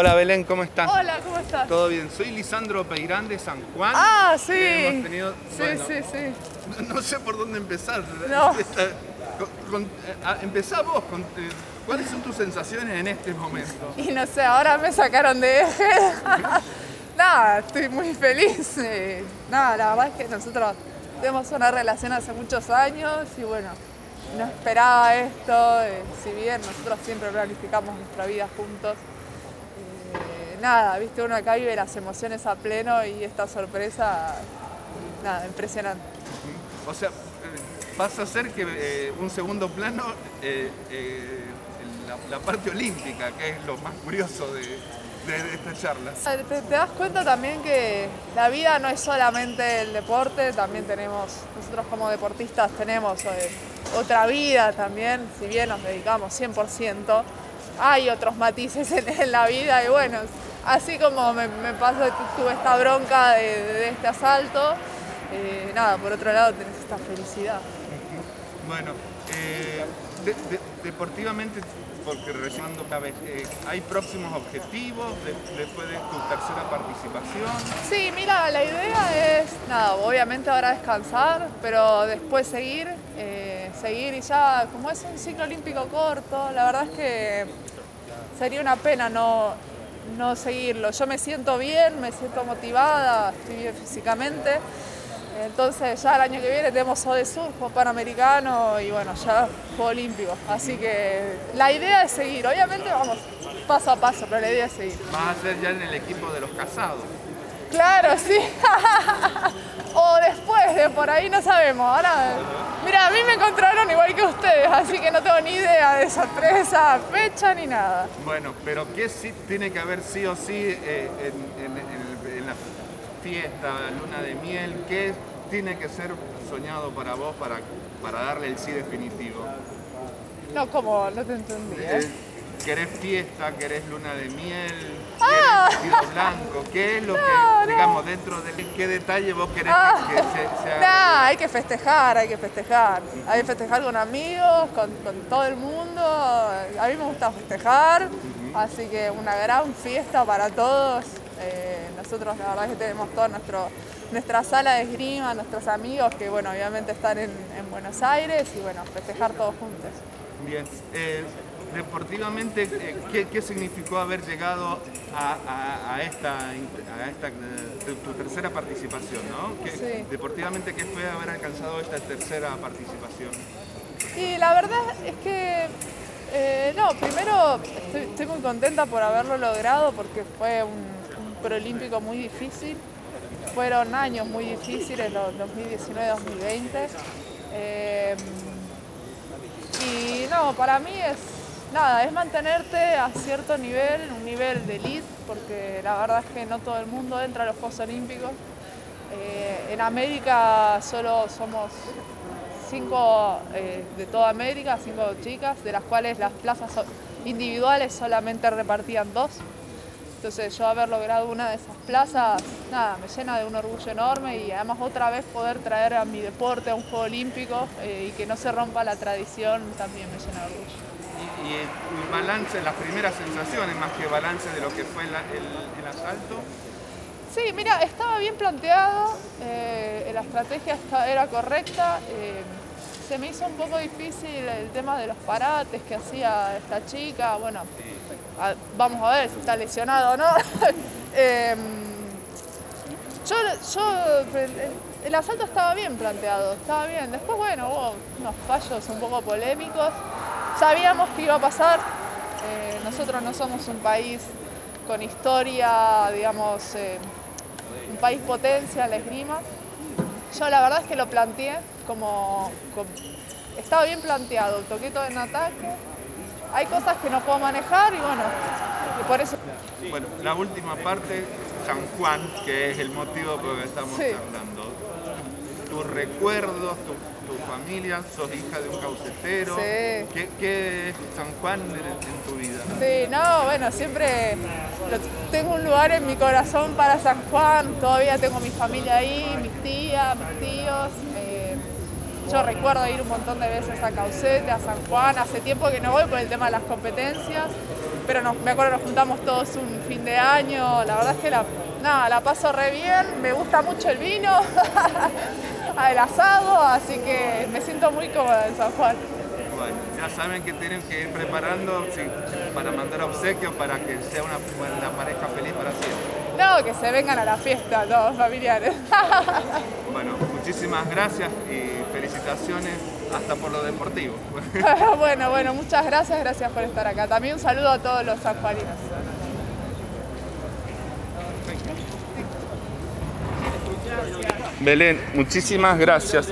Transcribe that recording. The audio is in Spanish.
Hola Belén, ¿cómo estás? Hola, ¿cómo estás? ¿Todo bien? Soy Lisandro Peirán de San Juan. Ah, sí. Hemos tenido, Sí, bueno, sí, sí. No sé por dónde empezar. No. Eh, ah, empezá vos. con, eh, ¿Cuáles son tus sensaciones en este momento? Y no sé, ahora me sacaron de eje. Nada, estoy muy feliz. eh, Nada, la verdad es que nosotros tenemos una relación hace muchos años y bueno, no esperaba esto. eh, Si bien nosotros siempre planificamos nuestra vida juntos. Nada, viste, uno acá vive las emociones a pleno y esta sorpresa, nada, impresionante. O sea, pasa a ser que eh, un segundo plano, eh, eh, la, la parte olímpica, que es lo más curioso de, de- de esta charla. Te, te das cuenta también que la vida no es solamente el deporte, también tenemos, nosotros como deportistas tenemos otra vida también, si bien nos dedicamos 100%, hay otros matices en, en la vida y bueno, así como me, me pasó, tu- tuve esta bronca de, de este asalto, eh, nada, por otro lado tenés esta felicidad. Bueno, eh, de- de- deportivamente, porque recién una vez, eh, ¿hay próximos objetivos de- después de tu tercera participación? Sí, mira, la idea es, nada, obviamente ahora descansar, pero después seguir, seguir y ya, como es un ciclo olímpico corto, la verdad es que sería una pena no, no seguirlo. Yo me siento bien, me siento motivada, estoy bien físicamente. Entonces ya el año que viene tenemos de Sur, Juego Panamericano y bueno, ya Juego Olímpico. Así que la idea es seguir. Obviamente vamos paso a paso, pero la idea es seguir. Vas a ser ya en el equipo de los casados. Claro, sí. o después de por ahí no sabemos. Ahora, mira, a mí me encontraron igual que ustedes, así que no tengo ni idea de sorpresa, fecha ni nada. Bueno, pero ¿qué sí tiene que haber sí o sí eh, en, en- en la fiesta, luna de miel? ¿Qué tiene que ser soñado para vos para, para darle el sí definitivo? No, como, no te entendí. ¿eh? ¿Querés fiesta? ¿Querés luna de miel? Ah. ¿Querés vestido blanco? ¿Qué es lo No, que, no. digamos, dentro de qué detalle vos querés Ah. que, que se, se haga? Nah, hay que festejar, hay que festejar. Hay que festejar con amigos, con, con todo el mundo. A mí me gusta festejar, así que una gran fiesta para todos. Eh, nosotros la verdad es que tenemos toda nuestra sala de esgrima, nuestros amigos que bueno, obviamente están en, en Buenos Aires y bueno, festejar todos juntos. Bien. Eh, deportivamente, eh, ¿qué, qué significó haber llegado a, a- a esta, a esta eh, tu, tu tercera participación? ¿no? ¿Qué- Sí. Deportivamente, ¿qué fue haber alcanzado esta tercera participación? Y la verdad es que, eh, no, primero estoy, estoy muy contenta por haberlo logrado porque fue un, un preolímpico muy difícil. Fueron años muy difíciles, los 2019-2020. Eh, y no, para mí es nada, es mantenerte a cierto nivel, un nivel de elite, porque la verdad es que no todo el mundo entra a los Juegos Olímpicos. Eh, en América solo somos cinco eh, de toda América, cinco chicas, de las cuales las plazas individuales solamente repartían dos. Entonces yo haber logrado una de esas plazas, nada, me llena de un orgullo enorme y además otra vez poder traer a mi deporte a un Juego Olímpico eh, y que no se rompa la tradición también me llena de orgullo. Y, y el balance, las primeras sensaciones, más que balance de lo que fue la- el, el asalto. Sí, mira, estaba bien planteado, eh, la estrategia esta- era correcta. eh, se me hizo un poco difícil el tema de los parates que hacía esta chica. Bueno, vamos a ver si está lesionado o no. Em, yo, el asalto estaba bien planteado, estaba bien. Después, bueno, hubo unos fallos un poco polémicos. Sabíamos que iba a pasar. eh, nosotros no somos un país con historia, digamos, eh, un país potencia en la esgrima. Yo la verdad es que lo planteé como, como- estaba bien planteado, toqué todo en ataque. Hay cosas que no puedo manejar y bueno, y por eso Bueno, la última parte, San Juan, que es el motivo por el que estamos Sí. hablando. Tus recuerdos, tu, tu familia, sos hija de un caucetero. Sí. ¿Qué, qué es San Juan en, en tu vida? Sí, no, bueno, siempre lo- tengo un lugar en mi corazón para San Juan, todavía tengo mi familia ahí, mis tías, mis tíos. eh, yo recuerdo ir un montón de veces a Caucete, a San Juan, hace tiempo que no voy por el tema de las competencias. pero me acuerdo nos juntamos todos un fin de año, la verdad es que la, nada, la paso re bien, me gusta mucho el vino, el asado, así que me siento muy cómoda en San Juan. Bueno, ya saben que tienen que ir preparando sí, para mandar obsequios para que sea una, una pareja feliz para siempre. No, que se vengan a la fiesta todos familiares. Bueno, muchísimas gracias y felicitaciones hasta por lo deportivo. bueno, bueno, muchas gracias, gracias por estar acá. También un saludo a todos los sanjuaninos. Belén, muchísimas gracias.